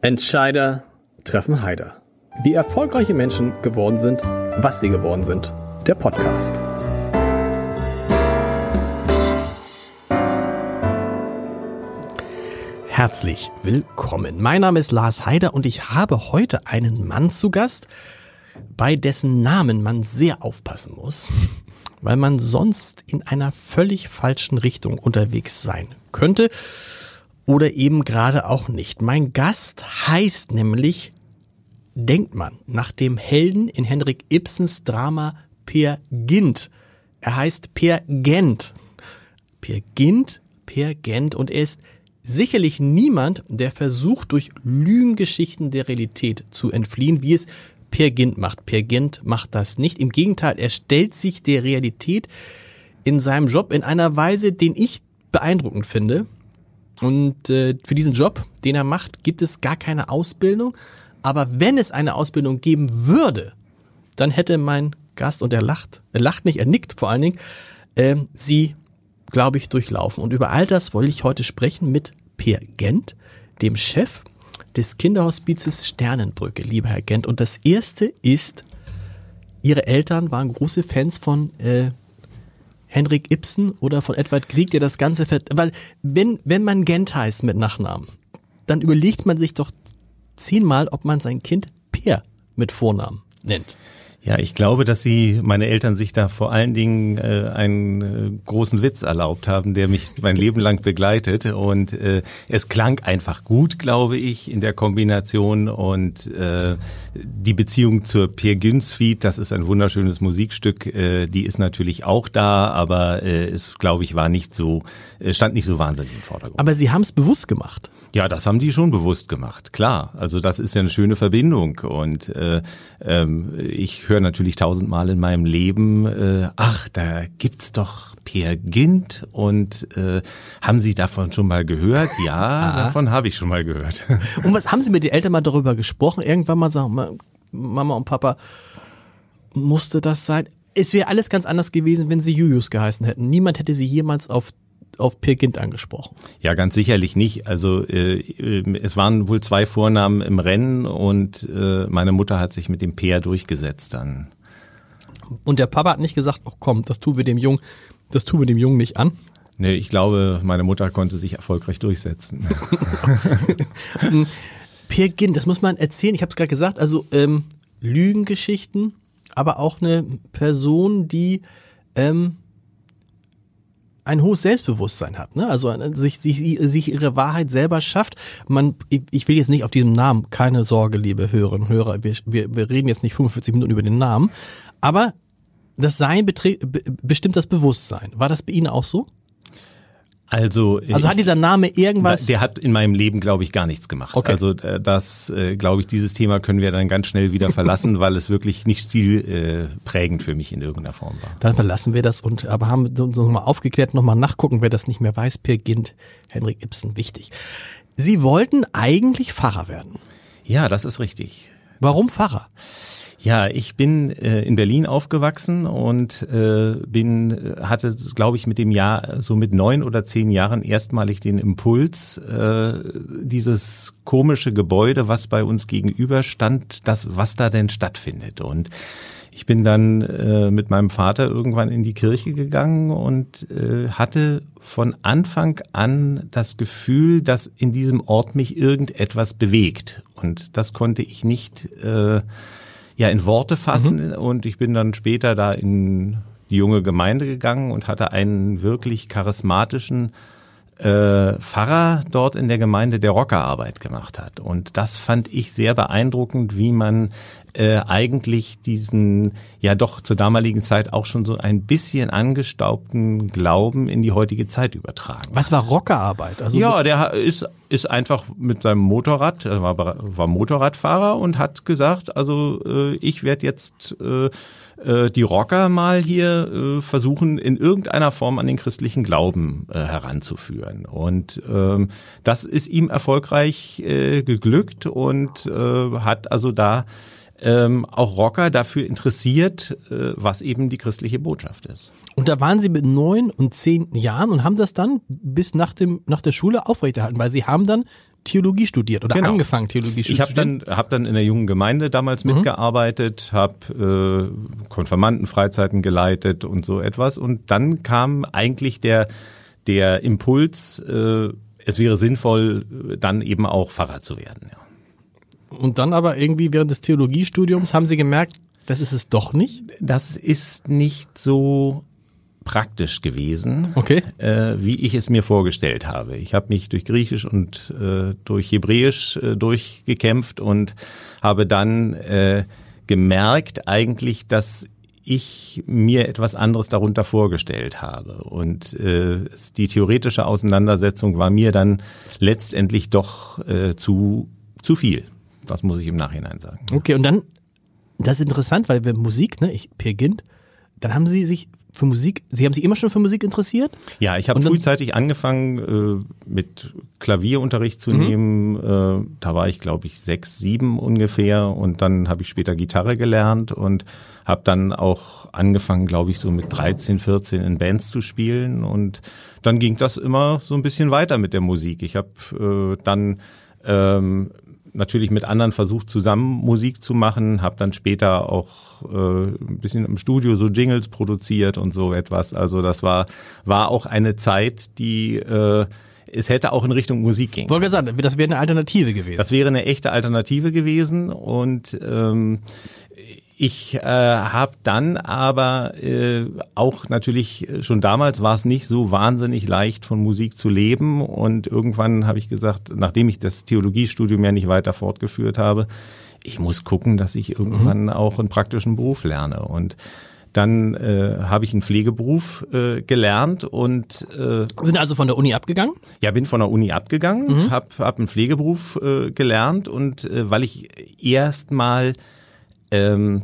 Entscheider treffen Heider. Wie erfolgreiche Menschen geworden sind, was sie geworden sind. Der Podcast. Herzlich willkommen. Mein Name ist Lars Heider und ich habe heute einen Mann zu Gast, bei dessen Namen man sehr aufpassen muss, weil man sonst in einer völlig falschen Richtung unterwegs sein könnte oder eben gerade auch nicht. Mein Gast heißt nämlich, denkt man, nach dem Helden in Henrik Ibsens Drama Per Gint. Er heißt Per Gent. Per Gint, Per Gent und er ist sicherlich niemand, der versucht, durch Lügengeschichten der Realität zu entfliehen, wie es Per Gint macht. Per Gint macht das nicht. Im Gegenteil, er stellt sich der Realität in seinem Job in einer Weise, den ich beeindruckend finde. Und äh, für diesen Job, den er macht, gibt es gar keine Ausbildung. Aber wenn es eine Ausbildung geben würde, dann hätte mein Gast, und er lacht, er lacht nicht, er nickt vor allen Dingen, äh, sie, glaube ich, durchlaufen. Und über all das wollte ich heute sprechen mit Peer Gent, dem Chef des Kinderhospizes Sternenbrücke, lieber Herr Gent. Und das erste ist, Ihre Eltern waren große Fans von äh, Henrik Ibsen oder von Edward Grieg, der das Ganze, weil wenn, wenn man Gent heißt mit Nachnamen, dann überlegt man sich doch zehnmal, ob man sein Kind Peer mit Vornamen nennt. Ja, ich glaube, dass sie, meine Eltern sich da vor allen Dingen äh, einen äh, großen Witz erlaubt haben, der mich mein Leben lang begleitet. Und äh, es klang einfach gut, glaube ich, in der Kombination. Und äh, die Beziehung zur Peer Gynt Suite, das ist ein wunderschönes Musikstück, äh, die ist natürlich auch da, aber äh, es, glaube ich, war nicht so, äh, stand nicht so wahnsinnig im Vordergrund. Aber Sie haben es bewusst gemacht. Ja, das haben die schon bewusst gemacht, klar. Also das ist ja eine schöne Verbindung. Und äh, ähm, ich höre natürlich tausendmal in meinem Leben, äh, ach, da gibt's doch Peer Gint und äh, haben Sie davon schon mal gehört? Ja, davon habe ich schon mal gehört. Und was haben Sie mit den Eltern mal darüber gesprochen? Irgendwann mal sagen, Mama und Papa, musste das sein? Es wäre alles ganz anders gewesen, wenn Sie Julius geheißen hätten. Niemand hätte Sie jemals auf auf Gint angesprochen. Ja, ganz sicherlich nicht. Also äh, es waren wohl zwei Vornamen im Rennen und äh, meine Mutter hat sich mit dem Peer durchgesetzt dann. Und der Papa hat nicht gesagt, oh komm, das tun wir dem Jungen, das tun wir dem Jungen nicht an. Nee, ich glaube, meine Mutter konnte sich erfolgreich durchsetzen. Peer Gint, das muss man erzählen. Ich habe es gerade gesagt, also ähm, Lügengeschichten, aber auch eine Person, die ähm, ein hohes Selbstbewusstsein hat, ne? Also sich, sich, sich ihre Wahrheit selber schafft. Man, ich will jetzt nicht auf diesem Namen, keine Sorge, liebe Hörerinnen und Hörer, wir, wir, wir reden jetzt nicht 45 Minuten über den Namen, aber das Sein bestimmt das Bewusstsein. War das bei Ihnen auch so? Also, also hat dieser Name irgendwas? Der hat in meinem Leben, glaube ich, gar nichts gemacht. Okay. Also äh, das, äh, glaube ich, dieses Thema können wir dann ganz schnell wieder verlassen, weil es wirklich nicht stilprägend für mich in irgendeiner Form war. Dann verlassen wir das und aber haben so, so mal aufgeklärt, nochmal nachgucken, wer das nicht mehr weiß. Per Gint, Henrik Ibsen, wichtig. Sie wollten eigentlich Pfarrer werden. Ja, das ist richtig. Warum Pfarrer? Ja, ich bin äh, in Berlin aufgewachsen und äh, bin hatte, glaube ich, mit dem Jahr so mit neun oder zehn Jahren erstmalig den Impuls, äh, dieses komische Gebäude, was bei uns gegenüber stand, das was da denn stattfindet und ich bin dann äh, mit meinem Vater irgendwann in die Kirche gegangen und äh, hatte von Anfang an das Gefühl, dass in diesem Ort mich irgendetwas bewegt. Und das konnte ich nicht äh, ja in Worte fassen. Mhm. Und ich bin dann später da in die junge Gemeinde gegangen und hatte einen wirklich charismatischen äh, Pfarrer dort in der Gemeinde, der Rockerarbeit gemacht hat. Und das fand ich sehr beeindruckend, wie man äh, eigentlich diesen ja doch zur damaligen Zeit auch schon so ein bisschen angestaubten Glauben in die heutige Zeit übertragen. Was war Rockerarbeit? Also ja, der ist ist einfach mit seinem Motorrad, er war, war Motorradfahrer und hat gesagt, also äh, ich werde jetzt äh, äh, die Rocker mal hier äh, versuchen, in irgendeiner Form an den christlichen Glauben heranzuführen. Und ähm, das ist ihm erfolgreich äh, geglückt und äh, hat also da ähm, auch Rocker dafür interessiert, äh, was eben die christliche Botschaft ist. Und da waren Sie mit neun und zehn Jahren und haben das dann bis nach dem nach der Schule aufrechterhalten, weil Sie haben dann Theologie studiert oder Genau. angefangen Theologie zu Ich habe studieren. dann, hab dann in der jungen Gemeinde damals Mhm. mitgearbeitet, habe äh, Konfirmandenfreizeiten geleitet und so etwas. Und dann kam eigentlich der, der Impuls, äh, es wäre sinnvoll, äh, dann eben auch Pfarrer zu werden. Ja. Und dann aber irgendwie während des Theologiestudiums haben Sie gemerkt, das ist es doch nicht. Das ist nicht so praktisch gewesen, Okay. äh, wie ich es mir vorgestellt habe. Ich habe mich durch Griechisch und äh, durch Hebräisch äh, durchgekämpft und habe dann äh, gemerkt eigentlich, dass ich mir etwas anderes darunter vorgestellt habe. Und äh, die theoretische Auseinandersetzung war mir dann letztendlich doch äh, zu, zu viel. Das muss ich im Nachhinein sagen. Okay, und dann, das ist interessant, weil wir Musik, ne, ich, Per Gint, dann haben Sie sich für Musik, Sie haben sich immer schon für Musik interessiert? Ja, ich habe frühzeitig angefangen, äh, mit Klavierunterricht zu Mhm. nehmen. Äh, da war ich, glaube ich, sechs, sieben ungefähr. Und dann habe ich später Gitarre gelernt und habe dann auch angefangen, glaube ich, so mit 13, 14 in Bands zu spielen. Und dann ging das immer so ein bisschen weiter mit der Musik. Ich habe äh, dann ähm, natürlich mit anderen versucht, zusammen Musik zu machen, habe dann später auch äh, ein bisschen im Studio so Jingles produziert und so etwas. Also das war, war auch eine Zeit, die äh, es hätte auch in Richtung Musik gehen. Wollte sagen, das wäre eine Alternative gewesen. Das wäre eine echte Alternative gewesen und ähm, ich äh, habe dann aber äh, auch natürlich schon damals war es nicht so wahnsinnig leicht von Musik zu leben und irgendwann habe ich gesagt, nachdem ich das Theologiestudium ja nicht weiter fortgeführt habe, ich muss gucken, dass ich irgendwann auch einen praktischen Beruf lerne und dann äh, habe ich einen Pflegeberuf äh, gelernt und äh, Sind also von der Uni abgegangen? ja, bin von der Uni abgegangen, Mhm. hab, hab einen Pflegeberuf äh, gelernt und äh, weil ich erstmal ähm,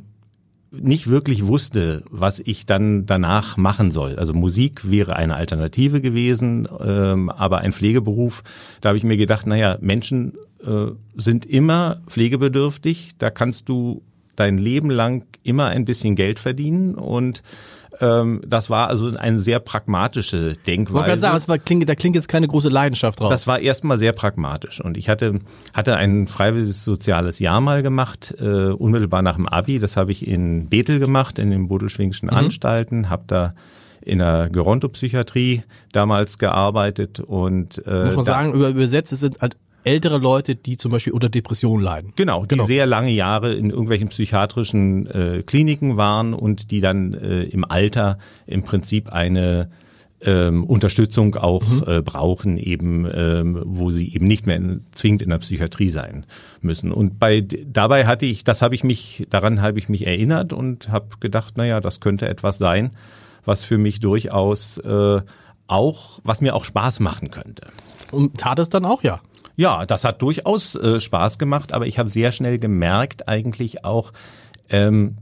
nicht wirklich wusste, was ich dann danach machen soll. Also Musik wäre eine Alternative gewesen, ähm, aber ein Pflegeberuf, da habe ich mir gedacht, naja, Menschen äh, sind immer pflegebedürftig, da kannst du dein Leben lang immer ein bisschen Geld verdienen und ähm, das war also eine sehr pragmatische Ich Denkweise. gerade sagen, es war, klingt, da klingt jetzt keine große Leidenschaft raus. Das war erstmal sehr pragmatisch und ich hatte hatte ein freiwilliges soziales Jahr mal gemacht, äh, unmittelbar nach dem Abi. Das habe ich in Bethel gemacht, in den Bodelschwingschen Anstalten, habe da in der Gerontopsychiatrie damals gearbeitet und äh, Muss man sagen, über, übersetzt, es sind halt ältere Leute, die zum Beispiel unter Depressionen leiden. Genau, die sehr lange Jahre in irgendwelchen psychiatrischen äh, Kliniken waren und die dann äh, im Alter im Prinzip eine ähm, Unterstützung auch äh, brauchen, eben ähm, wo sie eben nicht mehr in, zwingend in der Psychiatrie sein müssen. Und bei dabei hatte ich, das habe ich mich, daran habe ich mich erinnert und habe gedacht, naja, das könnte etwas sein, was für mich durchaus äh, auch, was mir auch Spaß machen könnte. Und tat es dann auch, ja. Ja, das hat durchaus äh, Spaß gemacht, aber ich habe sehr schnell gemerkt eigentlich auch, ähm,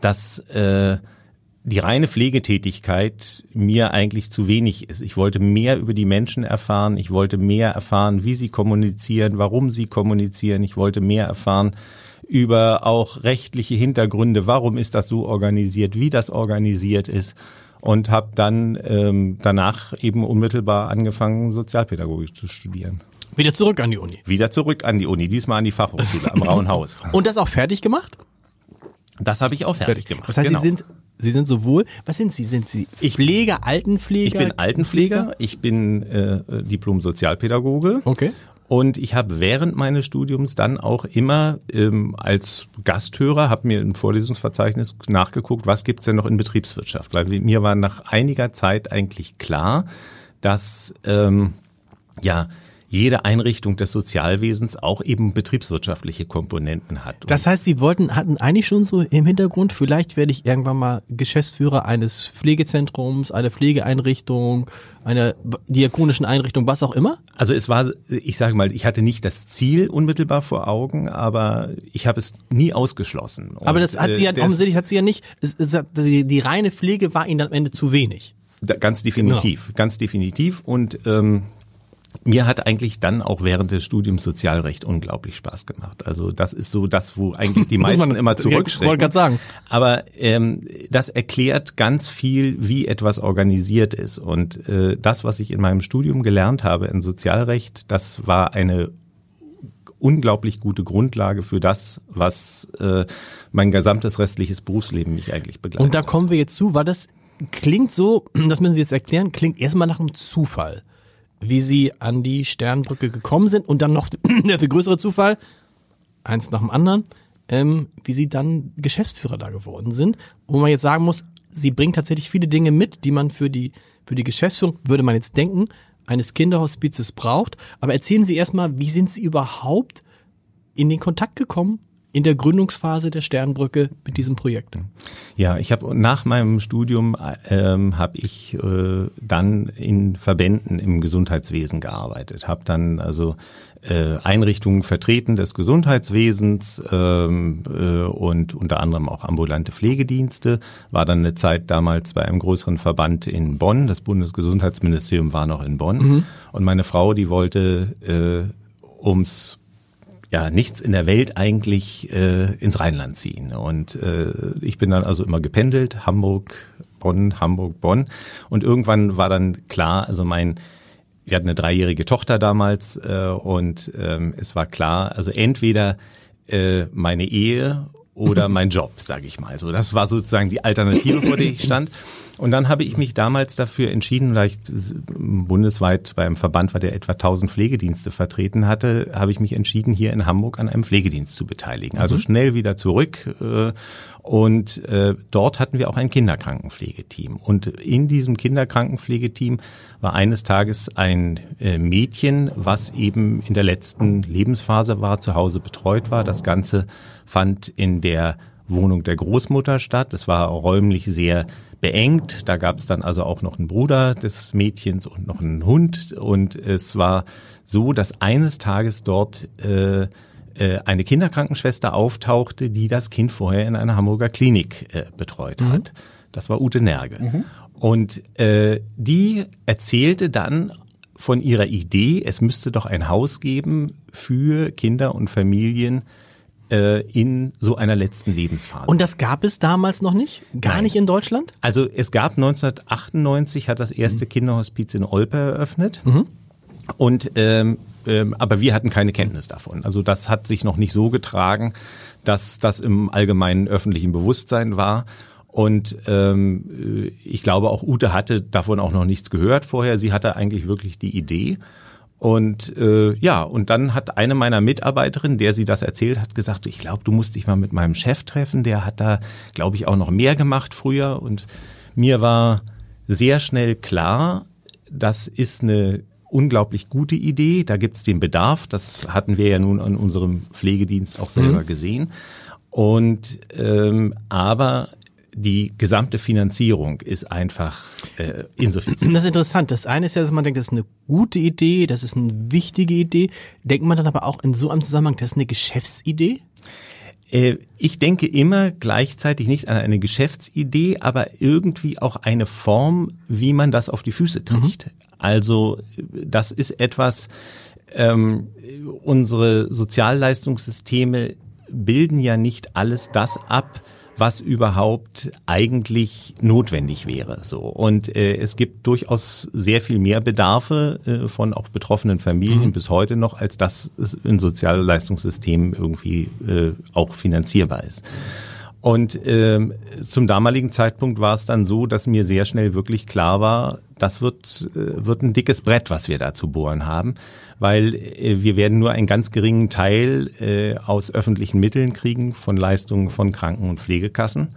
dass äh, die reine Pflegetätigkeit mir eigentlich zu wenig ist. Ich wollte mehr über die Menschen erfahren, ich wollte mehr erfahren, wie sie kommunizieren, warum sie kommunizieren, ich wollte mehr erfahren über auch rechtliche Hintergründe, warum ist das so organisiert, wie das organisiert ist und habe dann ähm, danach eben unmittelbar angefangen, Sozialpädagogik zu studieren. Wieder zurück an die Uni. Wieder zurück an die Uni, diesmal an die Fachhochschule am Rauen Haus. Und das auch fertig gemacht? Das habe ich auch fertig gemacht. Das heißt, genau. Sie sind, Sie sind sowohl, was sind Sie? Sind Sie Pfleger, Altenpfleger? ich bin Altenpfleger, ich bin äh, Diplom-Sozialpädagoge. Okay. Und ich habe während meines Studiums dann auch immer ähm, als Gasthörer, habe mir im Vorlesungsverzeichnis nachgeguckt, was gibt's denn noch in Betriebswirtschaft? Weil mir war nach einiger Zeit eigentlich klar, dass ähm, ja jede Einrichtung des Sozialwesens auch eben betriebswirtschaftliche Komponenten hat. Das heißt, Sie wollten, hatten eigentlich schon so im Hintergrund, vielleicht werde ich irgendwann mal Geschäftsführer eines Pflegezentrums, einer Pflegeeinrichtung, einer diakonischen Einrichtung, was auch immer? Also es war, ich sage mal, ich hatte nicht das Ziel unmittelbar vor Augen, aber ich habe es nie ausgeschlossen. Aber Und, das hat sie ja, äh, das- offensichtlich hat sie ja nicht, die, die reine Pflege war ihnen am Ende zu wenig. Da- Ganz definitiv, ganz definitiv. Und ähm, mir hat eigentlich dann auch während des Studiums Sozialrecht unglaublich Spaß gemacht. Also das ist so das, wo eigentlich die meisten immer zurückschrecken. wollte gerade sagen. Aber ähm, das erklärt ganz viel, wie etwas organisiert ist. Und äh, das, was ich in meinem Studium gelernt habe in Sozialrecht, das war eine unglaublich gute Grundlage für das, was äh, mein gesamtes restliches Berufsleben mich eigentlich begleitet. Und da kommen wir jetzt zu, weil das klingt so, das müssen Sie jetzt erklären, klingt erstmal nach einem Zufall wie sie an die Sternbrücke gekommen sind und dann noch der viel größere Zufall, eins nach dem anderen, ähm, wie sie dann Geschäftsführer da geworden sind, wo man jetzt sagen muss, sie bringt tatsächlich viele Dinge mit, die man für die, für die Geschäftsführung, würde man jetzt denken, eines Kinderhospizes braucht. Aber erzählen Sie erstmal, wie sind Sie überhaupt in den Kontakt gekommen in der Gründungsphase der Sternbrücke mit diesem Projekt? Ja, ich habe nach meinem Studium ähm, habe ich äh, dann in Verbänden im Gesundheitswesen gearbeitet, habe dann also äh, Einrichtungen vertreten des Gesundheitswesens ähm, äh, und unter anderem auch ambulante Pflegedienste. War dann eine Zeit damals bei einem größeren Verband in Bonn. Das Bundesgesundheitsministerium war noch in Bonn. Mhm. Und meine Frau, die wollte äh, ums ja nichts in der Welt eigentlich äh, ins Rheinland ziehen. Und äh, ich bin dann also immer gependelt, Hamburg, Bonn, Hamburg, Bonn. Und irgendwann war dann klar, also mein wir hatten eine dreijährige Tochter damals äh, und ähm, es war klar, also entweder äh, meine Ehe oder mein Job, sage ich mal. So, das war sozusagen die Alternative, vor der ich stand. Und dann habe ich mich damals dafür entschieden, da ich bundesweit beim Verband war, der etwa 1000 Pflegedienste vertreten hatte, habe ich mich entschieden, hier in Hamburg an einem Pflegedienst zu beteiligen. Also mhm. schnell wieder zurück. Äh, und äh, dort hatten wir auch ein Kinderkrankenpflegeteam. Und in diesem Kinderkrankenpflegeteam war eines Tages ein äh, Mädchen, was eben in der letzten Lebensphase war, zu Hause betreut war. Das Ganze fand in der Wohnung der Großmutter statt. Es war räumlich sehr beengt. Da gab es dann also auch noch einen Bruder des Mädchens und noch einen Hund. Und es war so, dass eines Tages dort äh, äh, eine Kinderkrankenschwester auftauchte, die das Kind vorher in einer Hamburger Klinik äh, betreut mhm. hat. Das war Ute Nerge. Mhm. Und äh, die erzählte dann von ihrer Idee, es müsste doch ein Haus geben für Kinder und Familien, äh, in so einer letzten Lebensphase. Und das gab es damals noch nicht? Gar Nein. nicht in Deutschland? Also es gab 1998 hat das erste mhm. Kinderhospiz in Olpe eröffnet. Mhm. Und ähm, ähm, aber wir hatten keine Kenntnis davon. Also das hat sich noch nicht so getragen, dass das im allgemeinen öffentlichen Bewusstsein war. Und ähm, äh, ich glaube, auch Ute hatte davon auch noch nichts gehört vorher. Sie hatte eigentlich wirklich die Idee. Und äh, ja, und dann hat eine meiner Mitarbeiterinnen, der sie das erzählt hat, gesagt, ich glaube, du musst dich mal mit meinem Chef treffen. Der hat da, glaube ich, auch noch mehr gemacht früher. Und mir war sehr schnell klar, das ist eine unglaublich gute Idee. Da gibt es den Bedarf. Das hatten wir ja nun an unserem Pflegedienst auch selber mhm. gesehen. Und ähm, aber die gesamte Finanzierung ist einfach äh, insuffizient. Das ist interessant. Das eine ist ja, dass man denkt, das ist eine gute Idee, das ist eine wichtige Idee. Denkt man dann aber auch in so einem Zusammenhang, das ist eine Geschäftsidee? Äh, ich denke immer gleichzeitig nicht an eine Geschäftsidee, aber irgendwie auch eine Form, wie man das auf die Füße kriegt. Mhm. Also das ist etwas, ähm, unsere Sozialleistungssysteme bilden ja nicht alles das ab, was überhaupt eigentlich notwendig wäre. So und äh, es gibt durchaus sehr viel mehr Bedarfe äh, von auch betroffenen Familien mhm. bis heute noch, als das in Sozialleistungssystemen irgendwie äh, auch finanzierbar ist. Und ähm, zum damaligen Zeitpunkt war es dann so, dass mir sehr schnell wirklich klar war, das wird, äh, wird ein dickes Brett, was wir da zu bohren haben, weil äh, wir werden nur einen ganz geringen Teil äh, aus öffentlichen Mitteln kriegen von Leistungen von Kranken- und Pflegekassen.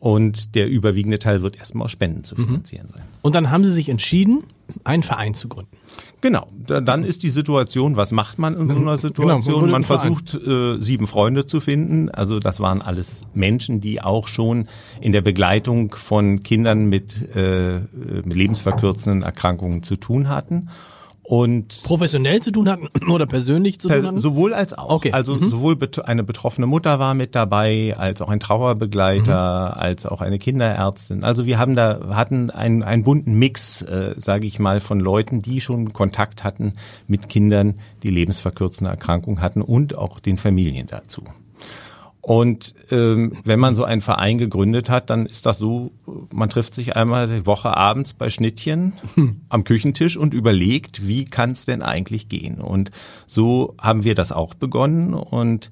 Und der überwiegende Teil wird erstmal aus Spenden zu mhm. finanzieren sein. Und dann haben Sie sich entschieden, einen Verein zu gründen. Genau, dann ist die Situation, was macht man in so einer genau, Situation? Genau, man versucht äh, sieben Freunde zu finden. Also das waren alles Menschen, die auch schon in der Begleitung von Kindern mit, äh, mit lebensverkürzenden Erkrankungen zu tun hatten. Und professionell zu tun hatten oder persönlich zu tun hatten? Sowohl als auch. Okay. Also mhm. sowohl eine betroffene Mutter war mit dabei, als auch ein Trauerbegleiter, mhm. als auch eine Kinderärztin. Also wir haben da hatten einen, einen bunten Mix, äh, sage ich mal, von Leuten, die schon Kontakt hatten mit Kindern, die lebensverkürzende Erkrankungen hatten und auch den Familien dazu. Und ähm, wenn man so einen Verein gegründet hat, dann ist das so, man trifft sich einmal die Woche abends bei Schnittchen hm. am Küchentisch und überlegt, wie kann es denn eigentlich gehen. Und so haben wir das auch begonnen und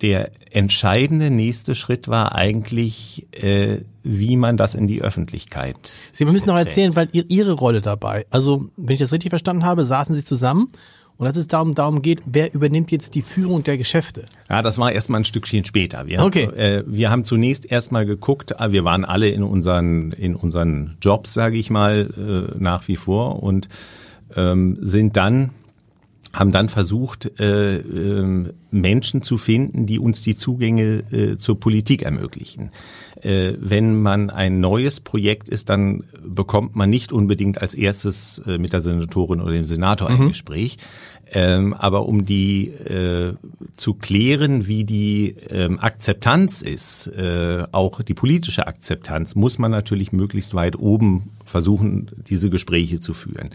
der entscheidende nächste Schritt war eigentlich, äh, wie man das in die Öffentlichkeit. Sie müssen noch erzählen, weil ihr, Ihre Rolle dabei. Also, wenn ich das richtig verstanden habe, saßen Sie zusammen und als es darum, darum geht, wer übernimmt jetzt die Führung der Geschäfte? Ja, das war erstmal ein Stückchen später. Wir, okay. äh, wir haben zunächst erstmal geguckt, ah, wir waren alle in unseren, in unseren Jobs, sage ich mal, äh, nach wie vor und ähm, sind dann haben dann versucht, äh, äh, Menschen zu finden, die uns die Zugänge äh, zur Politik ermöglichen. Äh, wenn man ein neues Projekt ist, dann bekommt man nicht unbedingt als erstes äh, mit der Senatorin oder dem Senator ein mhm. Gespräch. Ähm, aber um die äh, zu klären, wie die ähm, Akzeptanz ist, äh, auch die politische Akzeptanz, muss man natürlich möglichst weit oben versuchen, diese Gespräche zu führen.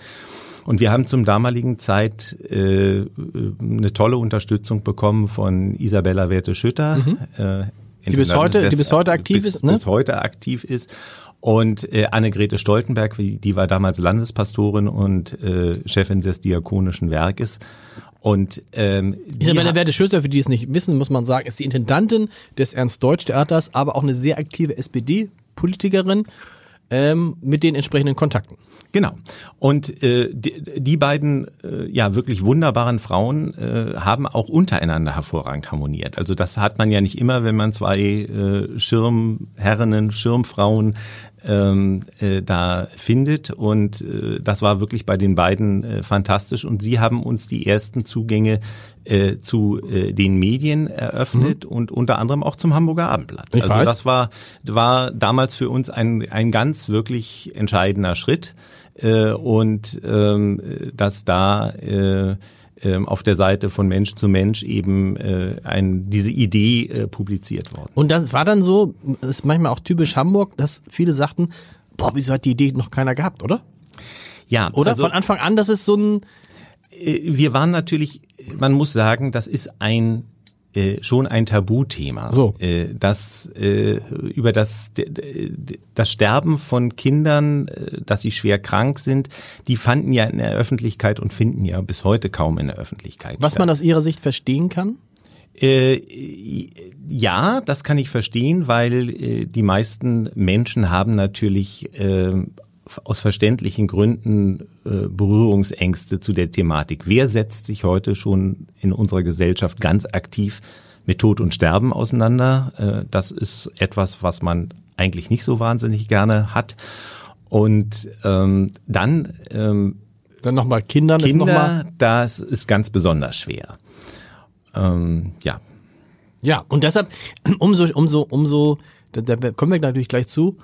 Und wir haben zum damaligen Zeit äh, eine tolle Unterstützung bekommen von Isabella Werte-Schütter. Mhm. Äh, die bis heute, die bis heute aktiv bis, ist, ne? Bis heute aktiv ist. Und äh, Annegrethe Stoltenberg, die war damals Landespastorin und äh, Chefin des Diakonischen Werkes. Und ähm, Isabella Werte Schütter, für die es nicht wissen, muss man sagen, ist die Intendantin des Ernst-Deutsch-Theaters, aber auch eine sehr aktive SPD-Politikerin ähm, mit den entsprechenden Kontakten. Genau. Und äh, die, die beiden äh, ja wirklich wunderbaren Frauen äh, haben auch untereinander hervorragend harmoniert. Also das hat man ja nicht immer, wenn man zwei äh, Schirmherrinnen, Schirmfrauen ähm, äh, da findet. Und äh, das war wirklich bei den beiden äh, fantastisch. Und sie haben uns die ersten Zugänge äh, zu äh, den Medien eröffnet mhm. und unter anderem auch zum Hamburger Abendblatt. Ich also weiß. das war, war damals für uns ein, ein ganz wirklich entscheidender Schritt. Äh, und ähm, dass da äh, ähm, auf der Seite von Mensch zu Mensch eben äh, ein, diese Idee äh, publiziert worden. Und das war dann so, ist manchmal auch typisch Hamburg, dass viele sagten, boah, wieso hat die Idee noch keiner gehabt, oder? Ja. Oder also, von Anfang an, das ist so ein... Äh, wir waren natürlich, man muss sagen, das ist ein äh, schon ein Tabuthema. So. Äh, das äh, über das das Sterben von Kindern, äh, dass sie schwer krank sind, die fanden ja in der Öffentlichkeit und finden ja bis heute kaum in der Öffentlichkeit. Was statt. man aus Ihrer Sicht verstehen kann? Äh, ja, das kann ich verstehen, weil äh, die meisten Menschen haben natürlich äh, aus verständlichen Gründen äh, Berührungsängste zu der Thematik. Wer setzt sich heute schon in unserer Gesellschaft ganz aktiv mit Tod und Sterben auseinander? Äh, das ist etwas, was man eigentlich nicht so wahnsinnig gerne hat. Und ähm, dann ähm, dann nochmal Kindern Kinder, ist noch mal das ist ganz besonders schwer. Ähm, ja. Ja, und deshalb umso umso umso da, da kommen wir natürlich gleich zu,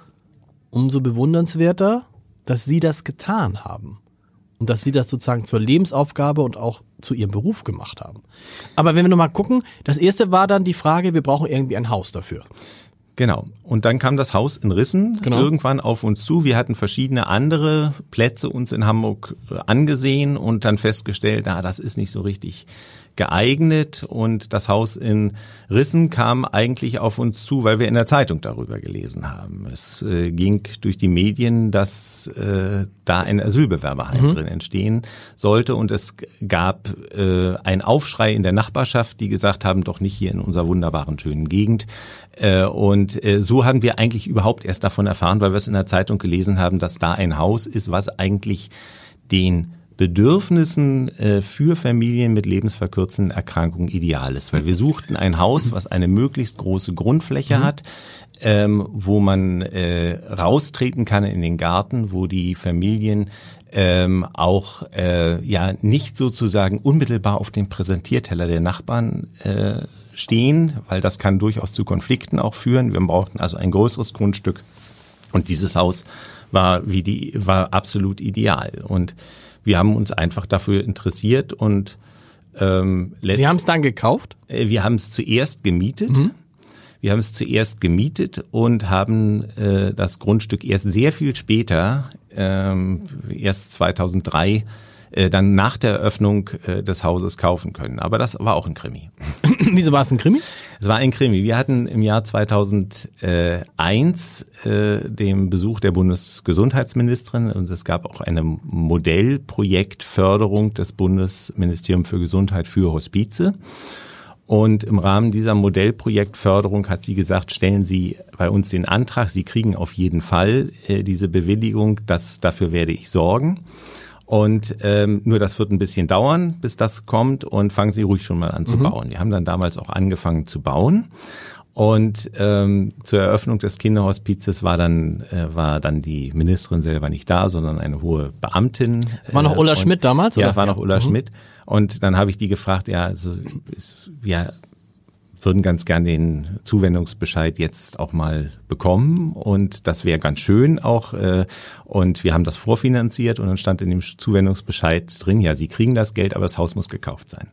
umso bewundernswerter dass sie das getan haben. Und dass sie das sozusagen zur Lebensaufgabe und auch zu ihrem Beruf gemacht haben. Aber wenn wir nochmal gucken, das erste war dann die Frage, wir brauchen irgendwie ein Haus dafür. Genau. Und dann kam das Haus in Rissen genau. irgendwann auf uns zu. Wir hatten verschiedene andere Plätze uns in Hamburg äh, angesehen und dann festgestellt, ah, das ist nicht so richtig geeignet und das Haus in Rissen kam eigentlich auf uns zu, weil wir in der Zeitung darüber gelesen haben. Es äh, ging durch die Medien, dass äh, da ein Asylbewerberheim mhm. drin entstehen sollte und es gab äh, einen Aufschrei in der Nachbarschaft, die gesagt haben, doch nicht hier in unserer wunderbaren schönen Gegend. Äh, und äh, so haben wir eigentlich überhaupt erst davon erfahren, weil wir es in der Zeitung gelesen haben, dass da ein Haus ist, was eigentlich den Bedürfnissen äh, für Familien mit lebensverkürzenden Erkrankungen ideal ist. Weil wir suchten ein Haus, was eine möglichst große Grundfläche mhm. hat, ähm, wo man äh, raustreten kann in den Garten, wo die Familien ähm, auch äh, ja nicht sozusagen unmittelbar auf dem Präsentierteller der Nachbarn äh, stehen, weil das kann durchaus zu Konflikten auch führen. Wir brauchten also ein größeres Grundstück und dieses Haus war wie die war absolut ideal und wir haben uns einfach dafür interessiert und ähm, Sie haben es dann gekauft? Äh, wir haben es zuerst gemietet. Mhm. Wir haben es zuerst gemietet und haben äh, das Grundstück erst sehr viel später, ähm, erst 2003, äh, dann nach der Eröffnung äh, des Hauses kaufen können. Aber das war auch ein Krimi. Wieso war es ein Krimi? Es war ein Krimi. Wir hatten im Jahr 2001 äh, den Besuch der Bundesgesundheitsministerin und es gab auch eine Modellprojektförderung des Bundesministeriums für Gesundheit für Hospize. Und im Rahmen dieser Modellprojektförderung hat sie gesagt, stellen Sie bei uns den Antrag, Sie kriegen auf jeden Fall äh, diese Bewilligung, das, dafür werde ich sorgen. Und ähm, nur das wird ein bisschen dauern, bis das kommt und fangen Sie ruhig schon mal an zu mhm. bauen. Wir haben dann damals auch angefangen zu bauen. Und ähm, zur Eröffnung des Kinderhospizes war dann äh, war dann die Ministerin selber nicht da, sondern eine hohe Beamtin. War noch Ulla äh, Schmidt damals? Ja, oder? war noch Ulla mhm. Schmidt. Und dann habe ich die gefragt, ja, also ist, ja, würden ganz gern den Zuwendungsbescheid jetzt auch mal bekommen und das wäre ganz schön auch äh, und wir haben das vorfinanziert und dann stand in dem Zuwendungsbescheid drin, ja, Sie kriegen das Geld, aber das Haus muss gekauft sein.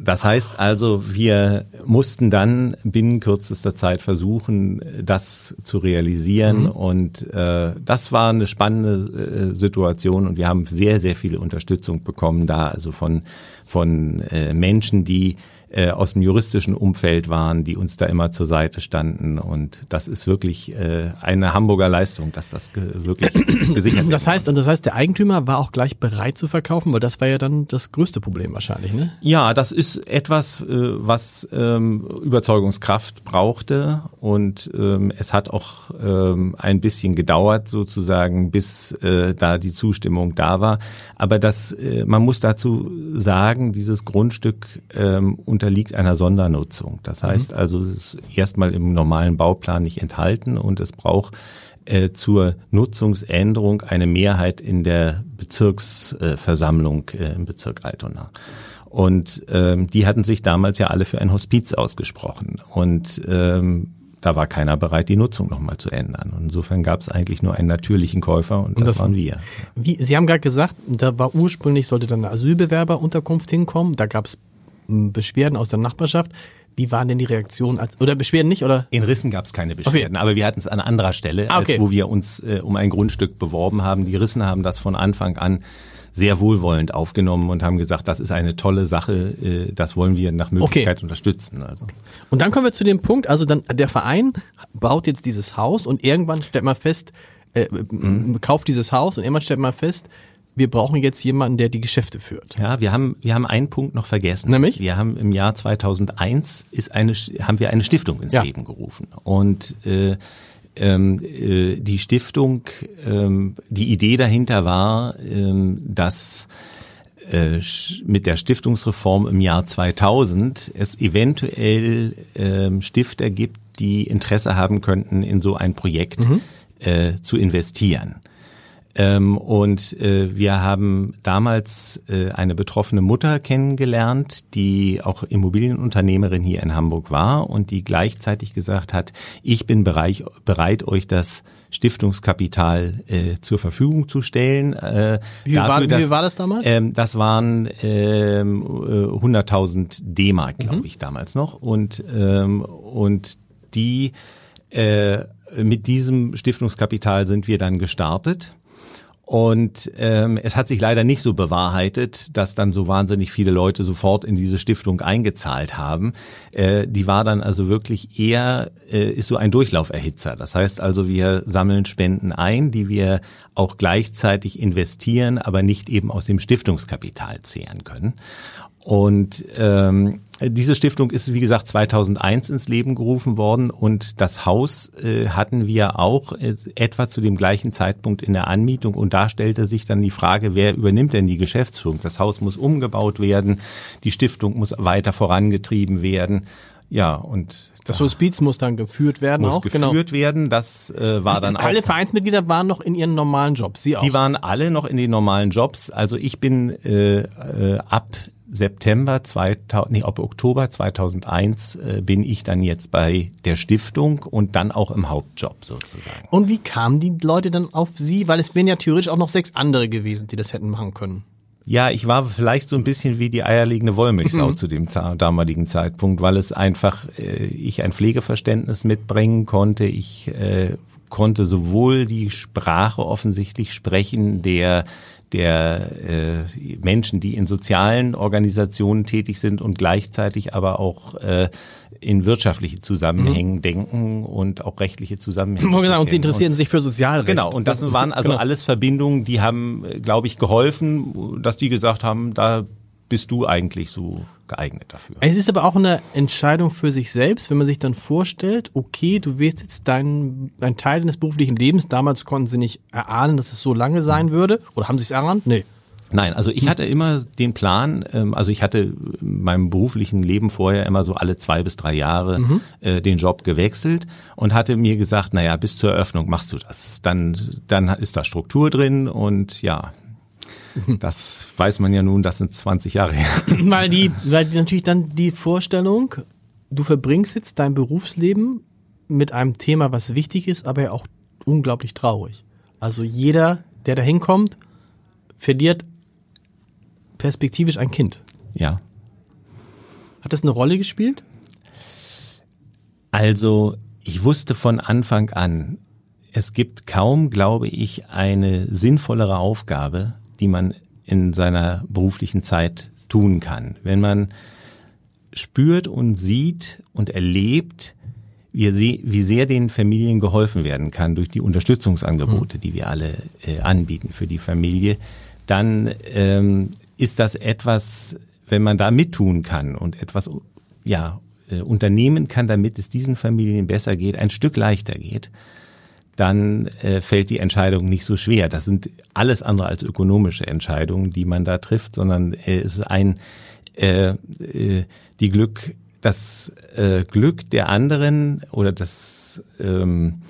Das heißt also, wir mussten dann binnen kürzester Zeit versuchen, das zu realisieren. Mhm. Und äh, das war eine spannende äh, Situation und wir haben sehr, sehr viel Unterstützung bekommen da, also von, von äh, Menschen, die äh, aus dem juristischen Umfeld waren, die uns da immer zur Seite standen. Und das ist wirklich äh, eine Hamburger Leistung, dass das ge wirklich gesichert wird. Das heißt, das heißt, der Eigentümer war auch gleich bereit zu verkaufen, weil das war ja dann das größte Problem wahrscheinlich, ne? Ja, das ist etwas, äh, was ähm, Überzeugungskraft brauchte und ähm, es hat auch ähm, ein bisschen gedauert sozusagen, bis äh, da die Zustimmung da war. Aber das, äh, man muss dazu sagen, dieses Grundstück ähm, unterliegt einer Sondernutzung. Das heißt mhm. also, es ist erstmal im normalen Bauplan nicht enthalten und es braucht äh, zur Nutzungsänderung eine Mehrheit in der Bezirksversammlung äh, im Bezirk Altona. Und ähm, die hatten sich damals ja alle für ein Hospiz ausgesprochen. Und ähm, da war keiner bereit, die Nutzung nochmal zu ändern. Und insofern gab es eigentlich nur einen natürlichen Käufer und, und das, das, waren wir. Wie, Sie haben gerade gesagt, da war ursprünglich, sollte dann eine Asylbewerberunterkunft hinkommen. Da gab es Beschwerden aus der Nachbarschaft. Wie waren denn die Reaktionen? Als, oder Beschwerden nicht? Oder? In Rissen gab es keine Beschwerden, okay. aber wir hatten es an anderer Stelle, ah, okay. als wo wir uns äh, um ein Grundstück beworben haben. Die Rissen haben das von Anfang an sehr wohlwollend aufgenommen und haben gesagt, das ist eine tolle Sache, äh, das wollen wir nach Möglichkeit okay. unterstützen. Also. Und dann kommen wir zu dem Punkt, also dann der Verein baut jetzt dieses Haus und irgendwann stellt man fest, äh, mhm. kauft dieses Haus und irgendwann stellt man fest, wir brauchen jetzt jemanden, der die Geschäfte führt. Ja, wir haben, wir haben einen Punkt noch vergessen. Nämlich? Wir haben im Jahr 2001 ist eine, haben wir eine Stiftung ins ja. Leben gerufen. Und äh, ähm, äh, die Stiftung, ähm, die Idee dahinter war, ähm, dass äh, mit der Stiftungsreform im Jahr 2000 es eventuell ähm, Stifter gibt, die Interesse haben könnten, in so ein Projekt mhm. äh, zu investieren. Ähm, und äh, wir haben damals äh, eine betroffene Mutter kennengelernt, die auch Immobilienunternehmerin hier in Hamburg war und die gleichzeitig gesagt hat, ich bin bereit, bereit euch das Stiftungskapital äh, zur Verfügung zu stellen. Äh, wie, dafür, war, dass, wie war das damals? Ähm, das waren ähm, 100.000 D-Mark, glaube mhm. ich, damals noch. Und, ähm, und die äh, mit diesem Stiftungskapital sind wir dann gestartet. Und ähm, es hat sich leider nicht so bewahrheitet, dass dann so wahnsinnig viele Leute sofort in diese Stiftung eingezahlt haben. Äh, die war dann also wirklich eher, äh, ist so ein Durchlauferhitzer. Das heißt also, wir sammeln Spenden ein, die wir auch gleichzeitig investieren, aber nicht eben aus dem Stiftungskapital zehren können. Und ähm, diese Stiftung ist, wie gesagt, 2001 ins Leben gerufen worden und das Haus äh, hatten wir auch äh, etwa zu dem gleichen Zeitpunkt in der Anmietung und da stellte sich dann die Frage, wer übernimmt denn die Geschäftsführung? Das Haus muss umgebaut werden, die Stiftung muss weiter vorangetrieben werden. Ja, und das Hospiz muss dann geführt werden muss auch. geführt genau. werden. Das äh, war dann alle auch. Alle Vereinsmitglieder waren noch in ihren normalen Jobs. Sie auch. Die waren alle noch in den normalen Jobs. Also ich bin äh, äh, ab September 2000, nee, ab Oktober 2001 äh, bin ich dann jetzt bei der Stiftung und dann auch im Hauptjob sozusagen. Und wie kamen die Leute dann auf Sie? Weil es wären ja theoretisch auch noch sechs andere gewesen, die das hätten machen können. Ja, ich war vielleicht so ein bisschen wie die eierlegende Wollmilchsau mhm. zu dem damaligen Zeitpunkt, weil es einfach äh, ich ein Pflegeverständnis mitbringen konnte. Ich äh, konnte sowohl die Sprache offensichtlich sprechen der der äh, Menschen, die in sozialen Organisationen tätig sind und gleichzeitig aber auch äh, in wirtschaftliche Zusammenhängen mhm. denken und auch rechtliche Zusammenhänge. Genau, und sie interessieren und, sich für Sozialrecht. Genau, und das waren also genau. alles Verbindungen, die haben, glaube ich, geholfen, dass die gesagt haben, da bist du eigentlich so geeignet dafür. Es ist aber auch eine Entscheidung für sich selbst, wenn man sich dann vorstellt, okay, du wirst jetzt deinen ein Teil deines beruflichen Lebens, damals konnten sie nicht erahnen, dass es so lange sein würde, oder haben sie es erahnt? Nee. Nein, also ich hatte immer den Plan, ähm, also ich hatte in meinem beruflichen Leben vorher immer so alle zwei bis drei Jahre mhm. äh, den Job gewechselt und hatte mir gesagt, naja, bis zur Eröffnung machst du das. Dann, dann ist da Struktur drin und ja, das weiß man ja nun, das sind 20 Jahre her. Weil die, weil die natürlich dann die Vorstellung, du verbringst jetzt dein Berufsleben mit einem Thema, was wichtig ist, aber ja auch unglaublich traurig. Also jeder, der da hinkommt, verliert perspektivisch ein Kind. Ja. Hat das eine Rolle gespielt? Also, ich wusste von Anfang an, es gibt kaum, glaube ich, eine sinnvollere Aufgabe, die man in seiner beruflichen Zeit tun kann. Wenn man spürt und sieht und erlebt, wie sehr den Familien geholfen werden kann durch die Unterstützungsangebote, die wir alle äh, anbieten für die Familie, dann ähm, ist das etwas, wenn man da mittun kann und etwas ja äh, unternehmen kann, damit es diesen Familien besser geht, ein Stück leichter geht, dann äh, fällt die Entscheidung nicht so schwer. Das sind alles andere als ökonomische Entscheidungen, die man da trifft, sondern äh, es ist ein äh, äh, die Glück, das äh, Glück der anderen oder das ähm,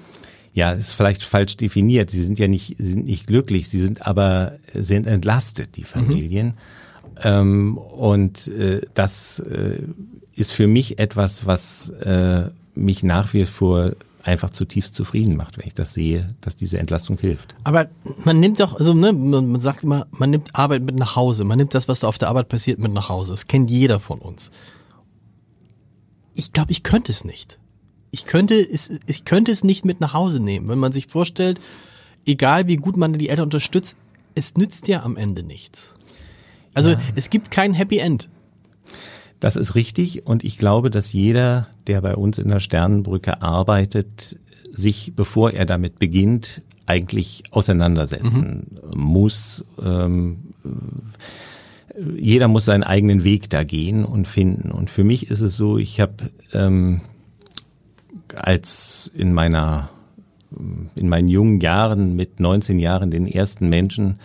ja, ist vielleicht falsch definiert. Sie sind ja nicht, sie sind nicht glücklich, sie sind aber sind entlastet, die Familien. Mhm. Ähm, und äh, das äh, ist für mich etwas, was äh, mich nach wie vor einfach zutiefst zufrieden macht, wenn ich das sehe, dass diese Entlastung hilft. Aber man nimmt doch, also ne, man sagt immer, man nimmt Arbeit mit nach Hause, man nimmt das, was da auf der Arbeit passiert, mit nach Hause. Das kennt jeder von uns. Ich glaube, ich könnte es nicht. Ich könnte es, ich könnte es nicht mit nach Hause nehmen, wenn man sich vorstellt, egal wie gut man die Eltern unterstützt, es nützt ja am Ende nichts. Also ja. es gibt kein Happy End. Das ist richtig und ich glaube, dass jeder, der bei uns in der Sternenbrücke arbeitet, sich, bevor er damit beginnt, eigentlich auseinandersetzen mhm. muss. Ähm, jeder muss seinen eigenen Weg da gehen und finden. Und für mich ist es so, ich habe ähm, als in meiner in meinen jungen Jahren mit 19 Jahren den ersten Menschen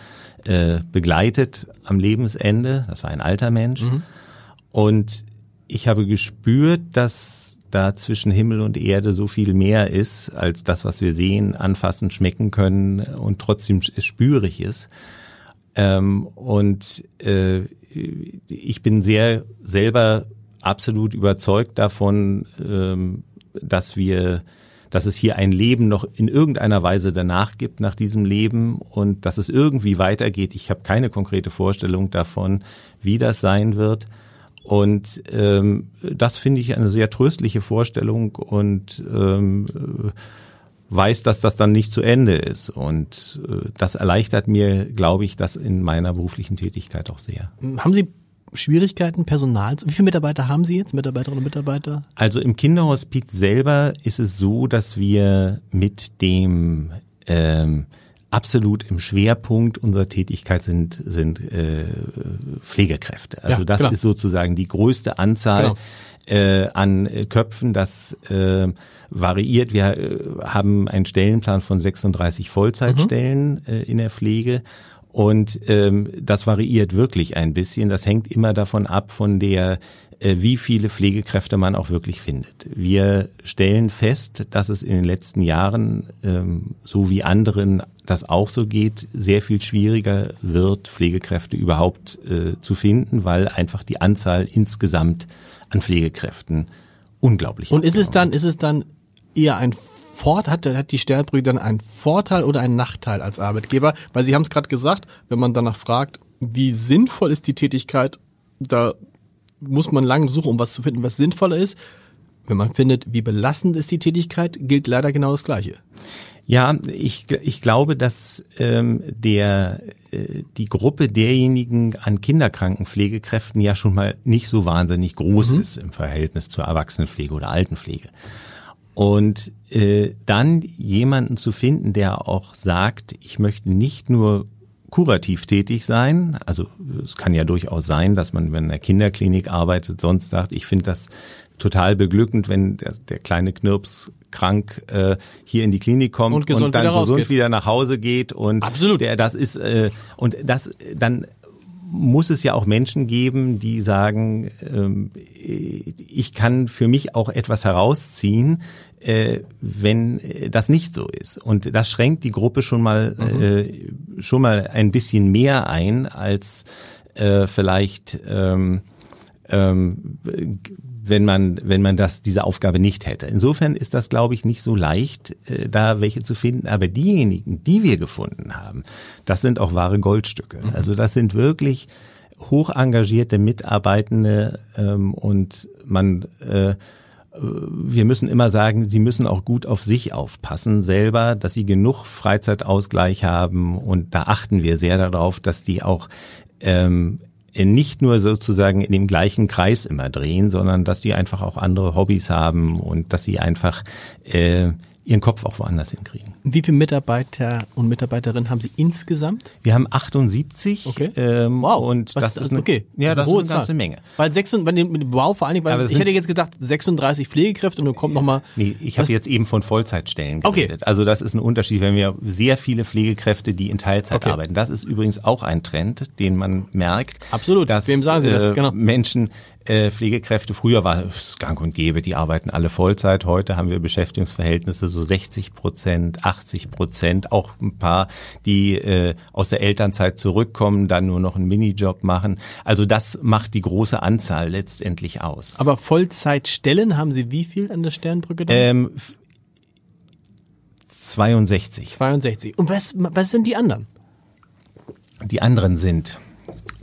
äh, begleitet am Lebensende. Das war ein alter Mensch. Mhm. Und ich habe gespürt, dass da zwischen Himmel und Erde so viel mehr ist, als das, was wir sehen, anfassen, schmecken können und trotzdem spürig ist. Ähm, und äh, ich bin sehr selber absolut überzeugt davon, ähm, dass wir dass es hier ein Leben noch in irgendeiner Weise danach gibt nach diesem Leben und dass es irgendwie weitergeht. Ich habe keine konkrete Vorstellung davon, wie das sein wird. Und ähm, das finde ich eine sehr tröstliche Vorstellung und ähm, weiß, dass das dann nicht zu Ende ist. Und äh, das erleichtert mir, glaube ich, das in meiner beruflichen Tätigkeit auch sehr. Haben Sie Schwierigkeiten, Personal? Wie viele Mitarbeiter haben Sie jetzt, Mitarbeiterinnen und Mitarbeiter? Also im Kinderhospiz selber ist es so, dass wir mit dem ähm, absolut im Schwerpunkt unserer Tätigkeit sind, sind äh, Pflegekräfte. Also ja, das genau. ist sozusagen die größte Anzahl genau. äh, an Köpfen. Das äh, variiert. Wir äh, haben einen Stellenplan von 36 Vollzeitstellen mhm. äh, in der Pflege. Und ähm, das variiert wirklich ein bisschen. Das hängt immer davon ab, von der äh, wie viele Pflegekräfte man auch wirklich findet. Wir stellen fest, dass es in den letzten Jahren, ähm, so wie anderen das auch so geht, sehr viel schwieriger wird, Pflegekräfte überhaupt äh, zu finden, weil einfach die Anzahl insgesamt an Pflegekräften unglaublich Und ist es dann, ist es dann eher ein Vorteil, hat, hat die Sternbrücke dann einen Vorteil oder einen Nachteil als Arbeitgeber? Weil Sie haben es gerade gesagt, wenn man danach fragt, wie sinnvoll ist die Tätigkeit, da muss man lange suchen, um was zu finden, was sinnvoller ist. Wenn man findet, wie belastend ist die Tätigkeit, gilt leider genau das Gleiche. Ja, ich, ich glaube, dass ähm, der äh, die Gruppe derjenigen an Kinderkrankenpflegekräften ja schon mal nicht so wahnsinnig groß mhm. ist im Verhältnis zur Erwachsenenpflege oder Altenpflege. Und äh, dann jemanden zu finden, der auch sagt, ich möchte nicht nur kurativ tätig sein. Also es kann ja durchaus sein, dass man, wenn in der Kinderklinik arbeitet, sonst sagt, ich finde das total beglückend, wenn der, der kleine Knirps krank äh, hier in die Klinik kommt und, gesund und dann wieder gesund wieder nach Hause geht und Absolut. der das ist äh, und das dann muss es ja auch Menschen geben, die sagen, ähm, ich kann für mich auch etwas herausziehen, äh, wenn das nicht so ist. Und das schränkt die Gruppe schon mal mhm. äh, schon mal ein bisschen mehr ein als äh, vielleicht ähm, ähm, wenn man wenn man das diese Aufgabe nicht hätte. Insofern ist das glaube ich nicht so leicht, äh, da welche zu finden. Aber diejenigen, die wir gefunden haben, das sind auch wahre Goldstücke. Mhm. Also das sind wirklich hoch engagierte Mitarbeitende ähm, und man äh, wir müssen immer sagen, sie müssen auch gut auf sich aufpassen selber, dass sie genug Freizeitausgleich haben und da achten wir sehr darauf, dass die auch ähm, nicht nur sozusagen in dem gleichen Kreis immer drehen, sondern dass die einfach auch andere Hobbys haben und dass sie einfach äh, ihren Kopf auch woanders hinkriegen. Wie viele Mitarbeiter und Mitarbeiterinnen haben Sie insgesamt? Wir haben 78. Okay. Ähm, wow. Und Was das ist ist eine, okay. ja, Das das ist eine eine ganze Zahl. Menge. Weil 36, mit dem wow vor allen Dingen, weil Aber ich hätte jetzt gedacht 36 Pflegekräfte und dann kommt noch mal Nee, ich habe jetzt eben von Vollzeitstellen Okay. geredet. Also das ist ein Unterschied, wenn wir sehr viele Pflegekräfte, die in Teilzeit Okay. arbeiten. Das ist übrigens auch ein Trend, den man merkt. Absolut. Dass Wem sagen Sie das? Äh, Genau. Menschen, äh, Pflegekräfte, früher war es gang und gäbe, die arbeiten alle Vollzeit. Heute haben wir Beschäftigungsverhältnisse so 60 Prozent, 80 Prozent, auch ein paar, die äh, aus der Elternzeit zurückkommen, dann nur noch einen Minijob machen. Also das macht die große Anzahl letztendlich aus. Aber Vollzeitstellen haben Sie wie viel an der Sternbrücke dann? Ähm, f- 62. 62. Und was, was sind die anderen? Die anderen sind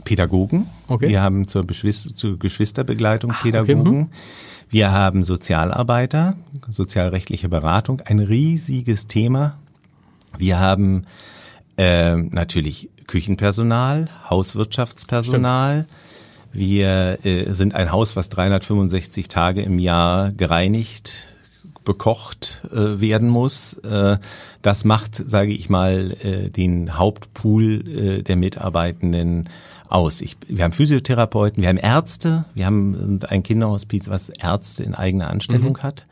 Pädagogen. Okay. Wir haben zur, zur Geschwisterbegleitung okay, Pädagogen. mhm. Wir haben Sozialarbeiter, sozialrechtliche Beratung, ein riesiges Thema. Wir haben ähm, natürlich Küchenpersonal, Hauswirtschaftspersonal. Wir äh, sind ein Haus, was 365 Tage im Jahr gereinigt, bekocht äh, werden muss. Äh, das macht, sage ich mal, äh, den Hauptpool äh, der Mitarbeitenden aus. Ich, wir haben Physiotherapeuten, wir haben Ärzte, wir haben ein Kinderhospiz, was Ärzte in eigener Anstellung hat.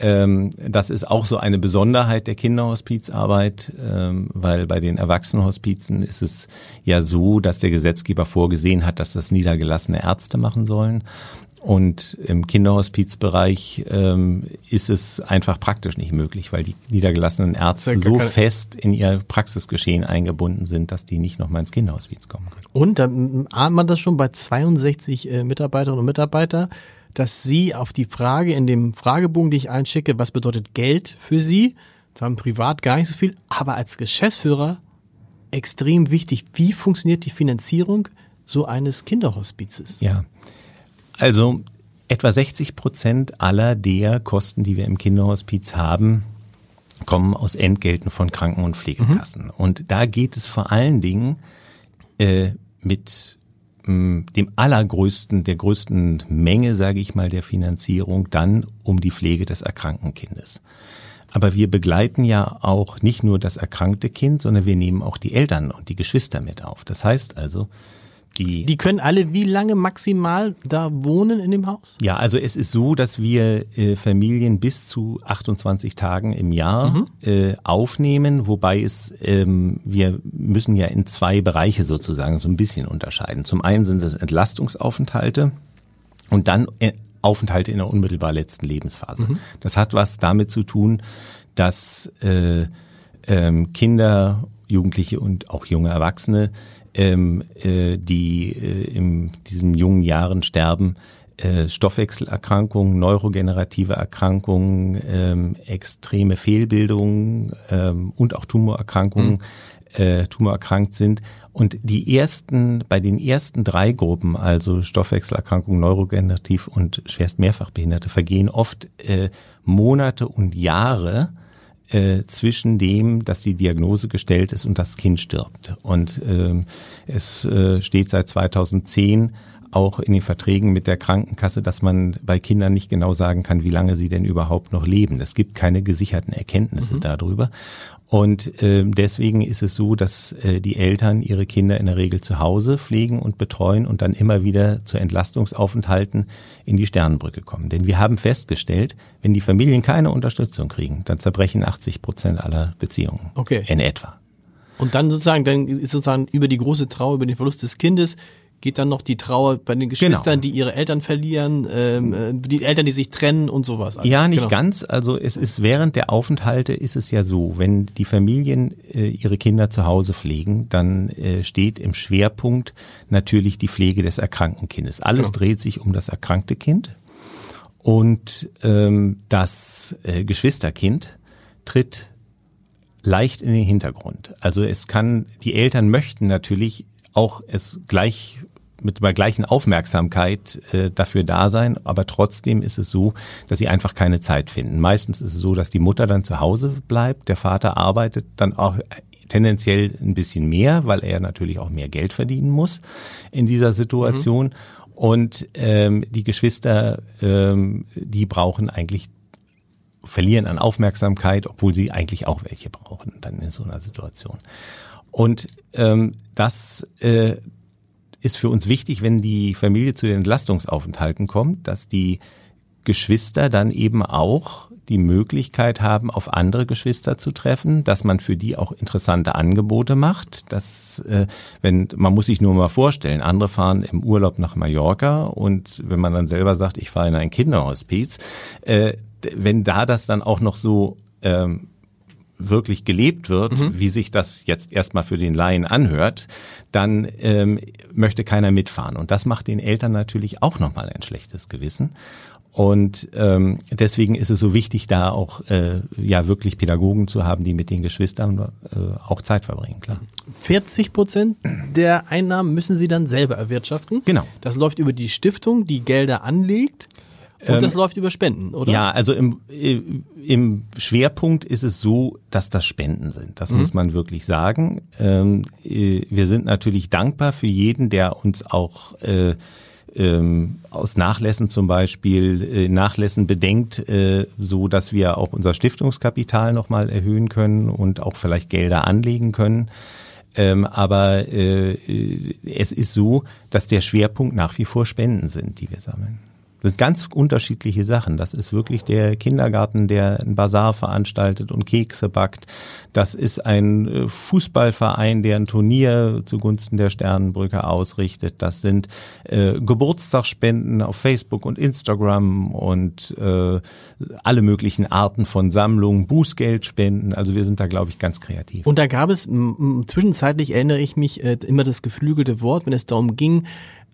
Ähm, das ist auch so eine Besonderheit der Kinderhospizarbeit, ähm, weil bei den Erwachsenenhospizen ist es ja so, dass der Gesetzgeber vorgesehen hat, dass das niedergelassene Ärzte machen sollen. Und im Kinderhospizbereich ähm, ist es einfach praktisch nicht möglich, weil die niedergelassenen Ärzte ja so fest in ihr Praxisgeschehen eingebunden sind, dass die nicht nochmal ins Kinderhospiz kommen können. Und dann ahnt man das schon bei 62 äh, Mitarbeiterinnen und Mitarbeiter, dass sie auf die Frage in dem Fragebogen, die ich einschicke, was bedeutet Geld für sie, das haben privat gar nicht so viel, aber als Geschäftsführer extrem wichtig, wie funktioniert die Finanzierung so eines Kinderhospizes? Ja. Also etwa 60 Prozent aller der Kosten, die wir im Kinderhospiz haben, kommen aus Entgelten von Kranken- und Pflegekassen. Und da geht es vor allen Dingen äh, mit mh, dem allergrößten, der größten Menge, sage ich mal, der Finanzierung dann um die Pflege des erkrankten Kindes. Aber wir begleiten ja auch nicht nur das erkrankte Kind, sondern wir nehmen auch die Eltern und die Geschwister mit auf. Das heißt also, Die, die können alle wie lange maximal da wohnen in dem Haus? Ja, also es ist so, dass wir äh, Familien bis zu 28 Tagen im Jahr mhm. äh, aufnehmen, wobei es ähm, wir müssen ja in zwei Bereiche sozusagen so ein bisschen unterscheiden. Zum einen sind es Entlastungsaufenthalte und dann äh, Aufenthalte in der unmittelbar letzten Lebensphase. Mhm. Das hat was damit zu tun, dass äh, ähm, Kinder, Jugendliche und auch junge Erwachsene ähm, äh, die äh, in diesen jungen Jahren sterben, äh, Stoffwechselerkrankungen, neurogenerative Erkrankungen, ähm, extreme Fehlbildungen ähm, und auch Tumorerkrankungen mhm. äh, tumorerkrankt sind. Und die ersten, bei den ersten drei Gruppen, also Stoffwechselerkrankungen, neurogenerativ und schwerst mehrfachbehinderte, vergehen oft äh, Monate und Jahre, äh, zwischen dem, dass die Diagnose gestellt ist und das Kind stirbt. Und ähm, es äh, steht seit 2010 auch in den Verträgen mit der Krankenkasse, dass man bei Kindern nicht genau sagen kann, wie lange sie denn überhaupt noch leben. Es gibt keine gesicherten Erkenntnisse mhm. darüber. Und äh, deswegen ist es so, dass äh, die Eltern ihre Kinder in der Regel zu Hause pflegen und betreuen und dann immer wieder zu Entlastungsaufenthalten in die Sternenbrücke kommen. Denn wir haben festgestellt, wenn die Familien keine Unterstützung kriegen, dann zerbrechen 80 Prozent aller Beziehungen. Okay. In etwa. Und dann sozusagen, dann ist sozusagen über die große Trauer, über den Verlust des Kindes geht dann noch die Trauer bei den Geschwistern, genau. die ihre Eltern verlieren, ähm, äh, die Eltern, die sich trennen und sowas. Alles. Ja, nicht genau. ganz. Also es ist während der Aufenthalte ist es ja so, wenn die Familien äh, ihre Kinder zu Hause pflegen, dann äh, steht im Schwerpunkt natürlich die Pflege des erkrankten Kindes. Alles genau. dreht sich um das erkrankte Kind und ähm, das äh, Geschwisterkind tritt leicht in den Hintergrund. Also es kann, die Eltern möchten natürlich auch es gleich mit der gleichen Aufmerksamkeit äh, dafür da sein, aber trotzdem ist es so, dass sie einfach keine Zeit finden. Meistens ist es so, dass die Mutter dann zu Hause bleibt, der Vater arbeitet dann auch tendenziell ein bisschen mehr, weil er natürlich auch mehr Geld verdienen muss in dieser Situation. Mhm. Und ähm, die Geschwister, ähm, die brauchen eigentlich verlieren an Aufmerksamkeit, obwohl sie eigentlich auch welche brauchen dann in so einer Situation. Und ähm, das äh, ist für uns wichtig, wenn die Familie zu den Entlastungsaufenthalten kommt, dass die Geschwister dann eben auch die Möglichkeit haben, auf andere Geschwister zu treffen, dass man für die auch interessante Angebote macht. Dass, äh, wenn man muss sich nur mal vorstellen, andere fahren im Urlaub nach Mallorca und wenn man dann selber sagt, ich fahre in ein Kinderhospiz, äh, wenn da das dann auch noch so ähm, wirklich gelebt wird, mhm. wie sich das jetzt erstmal für den Laien anhört, dann ähm, möchte keiner mitfahren. Und das macht den Eltern natürlich auch nochmal ein schlechtes Gewissen. Und ähm, deswegen ist es so wichtig, da auch äh, ja wirklich Pädagogen zu haben, die mit den Geschwistern äh, auch Zeit verbringen, klar. 40 Prozent der Einnahmen müssen Sie dann selber erwirtschaften. Genau. Das läuft über die Stiftung, die Gelder anlegt. Und ähm, das läuft über Spenden, oder? Ja, also im, im Schwerpunkt ist es so, dass das Spenden sind. Das mhm. muss man wirklich sagen. Ähm, äh, wir sind natürlich dankbar für jeden, der uns auch äh, ähm, aus Nachlässen zum Beispiel äh, Nachlässen bedenkt, äh, so dass wir auch unser Stiftungskapital nochmal erhöhen können und auch vielleicht Gelder anlegen können. Ähm, aber äh, äh, es ist so, dass der Schwerpunkt nach wie vor Spenden sind, die wir sammeln. Das sind ganz unterschiedliche Sachen. Das ist wirklich der Kindergarten, der ein Bazar veranstaltet und Kekse backt. Das ist ein äh, Fußballverein, der ein Turnier zugunsten der Sternenbrücke ausrichtet. Das sind äh, Geburtstagsspenden auf Facebook und Instagram und äh, alle möglichen Arten von Sammlungen, Bußgeldspenden. Also wir sind da, glaube ich, ganz kreativ. Und da gab es zwischenzeitlich, erinnere ich mich, äh, immer das geflügelte Wort, wenn es darum ging,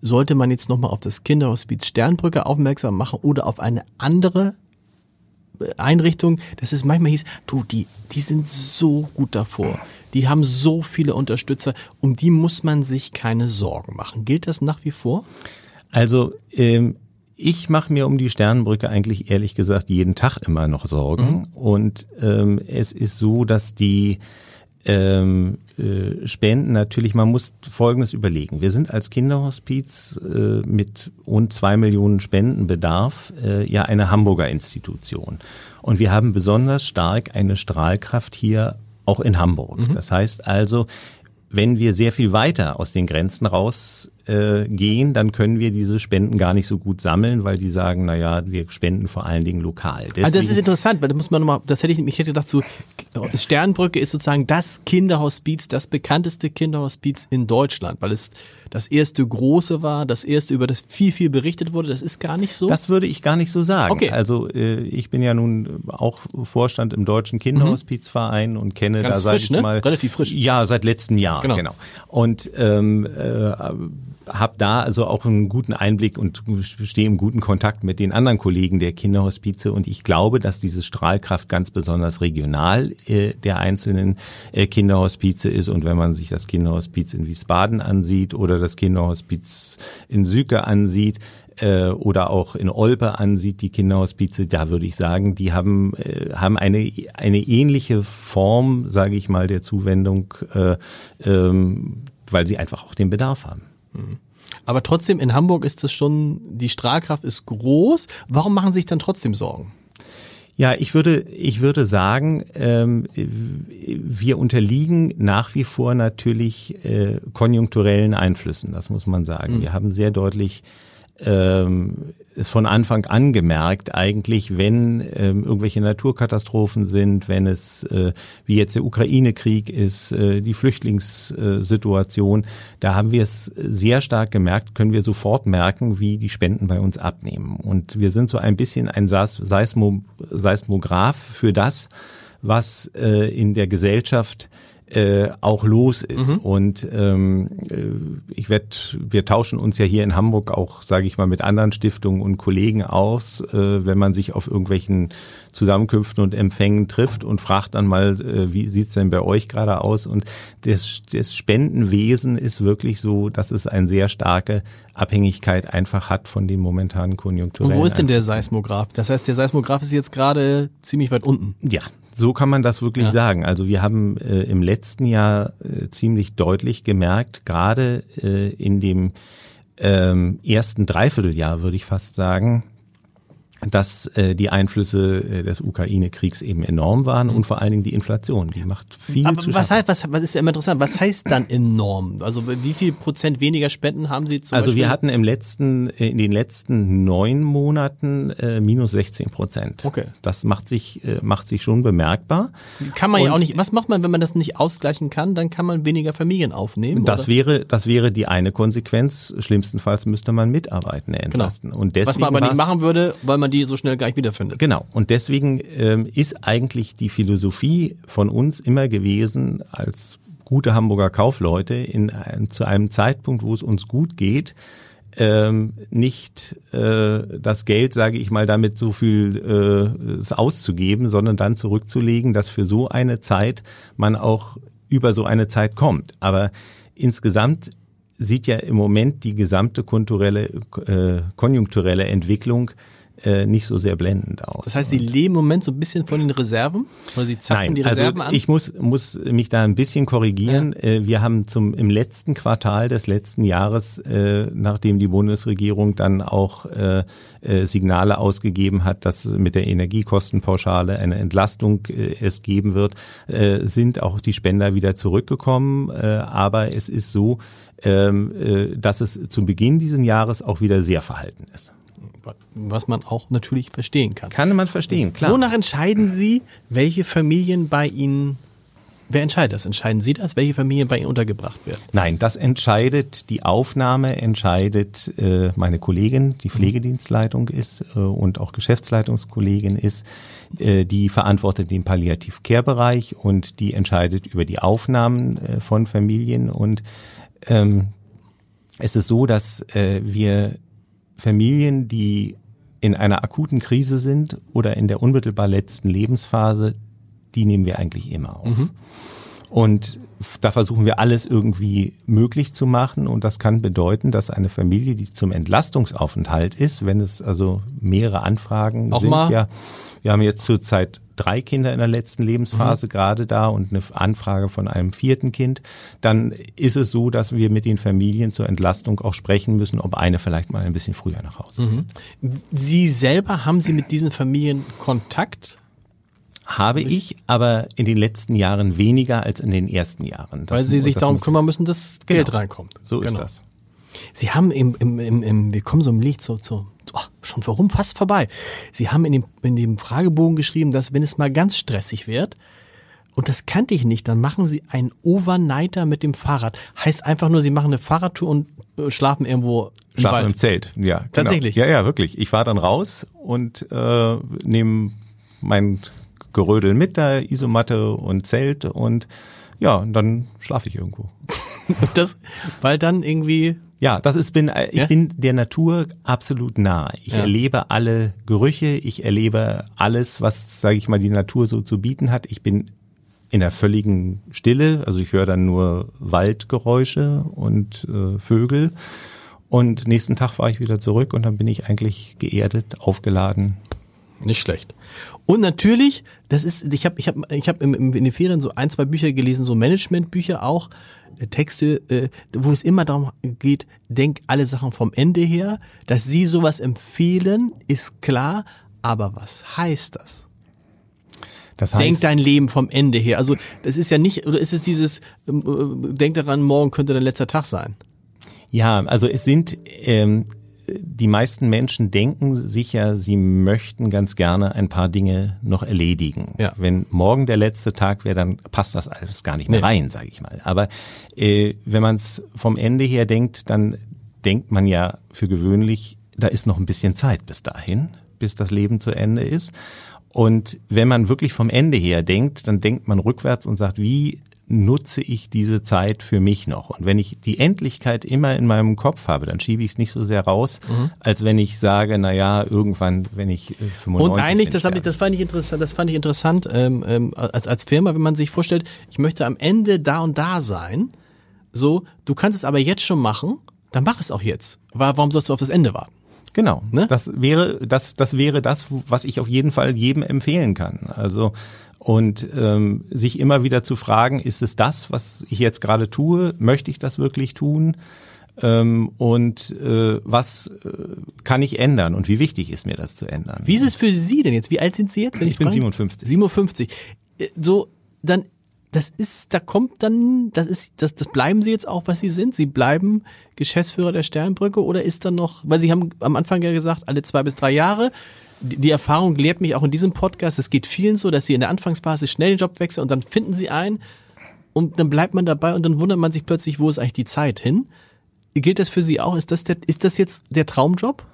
sollte man jetzt nochmal auf das Kinderhospiz Sternbrücke aufmerksam machen oder auf eine andere äh, Einrichtung, dass es manchmal hieß, du, die, die sind so gut davor. Die haben so viele Unterstützer, um die muss man sich keine Sorgen machen. Gilt das nach wie vor? Also ähm, ich mache mir um die Sternenbrücke eigentlich ehrlich gesagt jeden Tag immer noch Sorgen. Mhm. Und ähm, es ist so, dass die ähm, äh, Spenden natürlich, man muss Folgendes überlegen. Wir sind als Kinderhospiz äh, mit rund zwei Millionen Spendenbedarf äh, ja eine Hamburger Institution. Und wir haben besonders stark eine Strahlkraft hier auch in Hamburg. Mhm. Das heißt also, wenn wir sehr viel weiter aus den Grenzen raus äh, gehen, dann können wir diese Spenden gar nicht so gut sammeln, weil die sagen, na ja, wir spenden vor allen Dingen lokal. Deswegen, also das ist interessant, weil da muss man nochmal, das hätte ich, ich hätte gedacht, so, Sternbrücke ist sozusagen das Kinderhospiz, das bekannteste Kinderhospiz in Deutschland, weil es das erste große war, das erste, über das viel, viel berichtet wurde. Das ist gar nicht so? Das würde ich gar nicht so sagen. Okay. Also äh, ich bin ja nun auch Vorstand im Deutschen Kinderhospizverein mhm. und kenne Ganz da seit frisch, ich ne? mal relativ frisch. Ja, seit letztem Jahr. Genau. genau. Und ähm, äh, habe da also auch einen guten Einblick und stehe im guten Kontakt mit den anderen Kollegen der Kinderhospize und ich glaube, dass diese Strahlkraft ganz besonders regional äh, der einzelnen äh, Kinderhospize ist und wenn man sich das Kinderhospiz in Wiesbaden ansieht oder das Kinderhospiz in Süke ansieht, äh, oder auch in Olpe ansieht, die Kinderhospize, da würde ich sagen, die haben, äh, haben eine, eine ähnliche Form, sage ich mal, der Zuwendung, äh, ähm, weil sie einfach auch den Bedarf haben. Mhm. Aber trotzdem, in Hamburg ist es schon, die Strahlkraft ist groß. Warum machen Sie sich dann trotzdem Sorgen? Ja, ich würde, ich würde sagen, ähm, wir unterliegen nach wie vor natürlich äh, konjunkturellen Einflüssen, das muss man sagen. Mhm. Wir haben sehr deutlich ähm, ist von Anfang an gemerkt, eigentlich, wenn ähm, irgendwelche Naturkatastrophen sind, wenn es, äh, wie jetzt der Ukraine-Krieg ist, äh, die Flüchtlingssituation, da haben wir es sehr stark gemerkt, können wir sofort merken, wie die Spenden bei uns abnehmen. Und wir sind so ein bisschen ein Seismo Seismograph für das, was äh, in der Gesellschaft äh, auch los ist. Mhm. Und ähm, äh, ich werde, wir tauschen uns ja hier in Hamburg auch, sage ich mal, mit anderen Stiftungen und Kollegen aus, äh, wenn man sich auf irgendwelchen Zusammenkünften und Empfängen trifft und fragt dann mal, äh, wie sieht's denn bei euch gerade aus? Und das, das Spendenwesen ist wirklich so, dass es eine sehr starke Abhängigkeit einfach hat von den momentanen Konjunkturen. Und wo ist denn der Seismograph? Das heißt, der Seismograph ist jetzt gerade ziemlich weit unten. Ja, so kann man das wirklich ja. sagen. Also wir haben äh, im letzten Jahr äh, ziemlich deutlich gemerkt, gerade äh, in dem ähm, ersten Dreivierteljahr würde ich fast sagen, dass äh, die Einflüsse äh, des Ukraine-Kriegs eben enorm waren und vor allen Dingen die Inflation, die macht viel Aber zu was heißt, was, was ist ja immer interessant, was heißt dann enorm? Also wie viel Prozent weniger Spenden haben Sie zum Also Beispiel? wir hatten im letzten, äh, in den letzten neun Monaten äh, minus 16 Prozent. Okay. Das macht sich, äh, macht sich schon bemerkbar. Kann man und ja auch nicht, was macht man, wenn man das nicht ausgleichen kann? Dann kann man weniger Familien aufnehmen. Das oder? wäre, das wäre die eine Konsequenz. Schlimmstenfalls müsste man Mitarbeitende entlasten. Genau. Und deswegen was man aber nicht machen würde, weil man die so schnell gar nicht wiederfindet. Genau. Und deswegen ähm, ist eigentlich die Philosophie von uns immer gewesen, als gute Hamburger Kaufleute in, äh, zu einem Zeitpunkt, wo es uns gut geht, ähm, nicht äh, das Geld, sage ich mal, damit so viel äh, auszugeben, sondern dann zurückzulegen, dass für so eine Zeit man auch über so eine Zeit kommt. Aber insgesamt sieht ja im Moment die gesamte äh, konjunkturelle Entwicklung äh, nicht so sehr blendend aus. Das heißt, Sie leben im Moment so ein bisschen von den Reserven? Oder Sie zacken Nein, die Reserven also an? Ich muss, muss mich da ein bisschen korrigieren. Ja. Äh, wir haben zum, im letzten Quartal des letzten Jahres, äh, nachdem die Bundesregierung dann auch äh, Signale ausgegeben hat, dass mit der Energiekostenpauschale eine Entlastung äh, es geben wird, äh, sind auch die Spender wieder zurückgekommen. Äh, aber es ist so, ähm, äh, dass es zu Beginn dieses Jahres auch wieder sehr verhalten ist was man auch natürlich verstehen kann. Kann man verstehen, klar. Wonach entscheiden Sie, welche Familien bei Ihnen Wer entscheidet das? Entscheiden Sie das, welche Familien bei Ihnen untergebracht werden? Nein, das entscheidet die Aufnahme, entscheidet äh, meine Kollegin, die Pflegedienstleitung ist äh, und auch Geschäftsleitungskollegin ist, äh, die verantwortet den Palliativ-Care-Bereich und die entscheidet über die Aufnahmen äh, von Familien und ähm, es ist so, dass äh, wir Familien, die in einer akuten Krise sind oder in der unmittelbar letzten Lebensphase, die nehmen wir eigentlich immer auf. Mhm. Und da versuchen wir alles irgendwie möglich zu machen. Und das kann bedeuten, dass eine Familie, die zum Entlastungsaufenthalt ist, wenn es also mehrere Anfragen Auch sind, mal? ja, wir haben jetzt zurzeit drei Kinder in der letzten Lebensphase mhm. gerade da und eine Anfrage von einem vierten Kind, dann ist es so, dass wir mit den Familien zur Entlastung auch sprechen müssen, ob eine vielleicht mal ein bisschen früher nach Hause mhm. Sie selber, haben Sie mit diesen Familien Kontakt? Habe ich, aber in den letzten Jahren weniger als in den ersten Jahren. Das, Weil Sie sich darum kümmern müssen, dass Geld genau. reinkommt. So genau. ist das. Sie haben im, im, im, im wir kommen so im Licht so, so oh, schon warum fast vorbei. Sie haben in dem, in dem Fragebogen geschrieben, dass wenn es mal ganz stressig wird, und das kannte ich nicht, dann machen Sie einen Overnighter mit dem Fahrrad. Heißt einfach nur, Sie machen eine Fahrradtour und äh, schlafen irgendwo im Schlafen Wald. im Zelt, ja. Genau. Tatsächlich? Ja, ja, wirklich. Ich fahre dann raus und äh, nehme mein Gerödel mit, da Isomatte und Zelt und ja, und dann schlafe ich irgendwo. das, weil dann irgendwie ja, das ist bin ich ja? bin der Natur absolut nah. Ich ja. erlebe alle Gerüche, ich erlebe alles, was sage ich mal die Natur so zu bieten hat. Ich bin in der völligen Stille, also ich höre dann nur Waldgeräusche und äh, Vögel. Und nächsten Tag fahre ich wieder zurück und dann bin ich eigentlich geerdet, aufgeladen. Nicht schlecht. Und natürlich, das ist, ich habe ich hab, ich hab in den Ferien so ein, zwei Bücher gelesen, so Managementbücher auch, äh, Texte, äh, wo es immer darum geht, denk alle Sachen vom Ende her. Dass sie sowas empfehlen, ist klar, aber was heißt das? Das heißt, denk dein Leben vom Ende her. Also das ist ja nicht, oder ist es dieses, ähm, äh, denk daran, morgen könnte dein letzter Tag sein? Ja, also es sind ähm, die meisten Menschen denken sicher, sie möchten ganz gerne ein paar Dinge noch erledigen. Ja. Wenn morgen der letzte Tag wäre, dann passt das alles gar nicht mehr nee. rein, sage ich mal. Aber äh, wenn man es vom Ende her denkt, dann denkt man ja für gewöhnlich, da ist noch ein bisschen Zeit bis dahin, bis das Leben zu Ende ist. Und wenn man wirklich vom Ende her denkt, dann denkt man rückwärts und sagt, wie nutze ich diese Zeit für mich noch? Und wenn ich die Endlichkeit immer in meinem Kopf habe, dann schiebe ich es nicht so sehr raus, mhm. als wenn ich sage, na ja, irgendwann, wenn ich 95 äh, Und eigentlich, das habe ich, das fand ich interessant, das fand ich interessant ähm, ähm, als als Firma, wenn man sich vorstellt, ich möchte am Ende da und da sein. So, du kannst es aber jetzt schon machen, dann mach es auch jetzt. Warum sollst du auf das Ende warten? Genau. Ne? Das wäre das das wäre das, was ich auf jeden Fall jedem empfehlen kann. Also und ähm, sich immer wieder zu fragen, ist es das, was ich jetzt gerade tue? Möchte ich das wirklich tun? Ähm, und äh, was äh, kann ich ändern und wie wichtig ist mir das zu ändern? Wie ist es für Sie denn jetzt? Wie alt sind Sie jetzt? ich, ich bin 57. 57. Äh, so, dann das ist, da kommt dann, das ist, das, das bleiben Sie jetzt auch, was Sie sind? Sie bleiben Geschäftsführer der Sternbrücke oder ist dann noch, weil Sie haben am Anfang ja gesagt, alle zwei bis drei Jahre. Die, Erfahrung lehrt mich auch in diesem Podcast, es geht vielen so, dass sie in der Anfangsphase schnell den Job wechseln und dann finden sie einen und dann bleibt man dabei und dann wundert man sich plötzlich, wo ist eigentlich die Zeit hin? Gilt das für Sie auch? Ist das, der, ist das jetzt der Traumjob?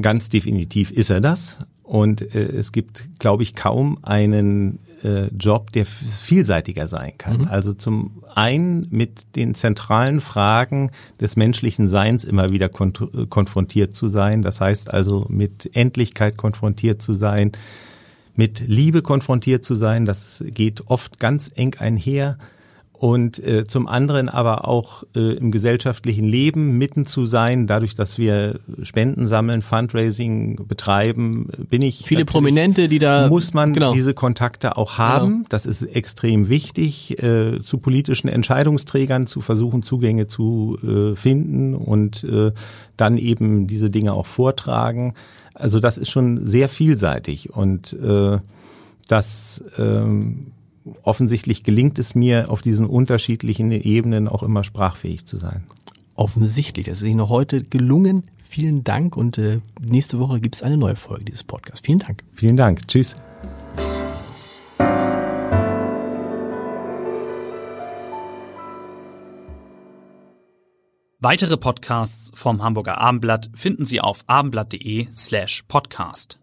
Ganz definitiv ist er das. Und äh, es gibt, glaube ich, kaum einen äh, Job, der vielseitiger sein kann. Mhm. Also zum einen mit den zentralen Fragen des menschlichen Seins immer wieder äh, konfrontiert zu sein. Das heißt also mit Endlichkeit konfrontiert zu sein, mit Liebe konfrontiert zu sein. Das geht oft ganz eng einher und äh, zum anderen aber auch äh, im gesellschaftlichen Leben mitten zu sein, dadurch, dass wir Spenden sammeln, Fundraising betreiben, bin ich viele Prominente, die da muss man genau. diese Kontakte auch haben. Genau. Das ist extrem wichtig, äh, zu politischen Entscheidungsträgern zu versuchen Zugänge zu äh, finden und äh, dann eben diese Dinge auch vortragen. Also das ist schon sehr vielseitig und äh, das ähm, offensichtlich gelingt es mir, auf diesen unterschiedlichen Ebenen auch immer sprachfähig zu sein. Offensichtlich, das ist Ihnen heute gelungen. Vielen Dank und äh, nächste Woche gibt es eine neue Folge dieses Podcasts. Vielen Dank. Vielen Dank. Tschüss. Weitere Podcasts vom Hamburger Abendblatt finden Sie auf abendblatt.de slash podcast.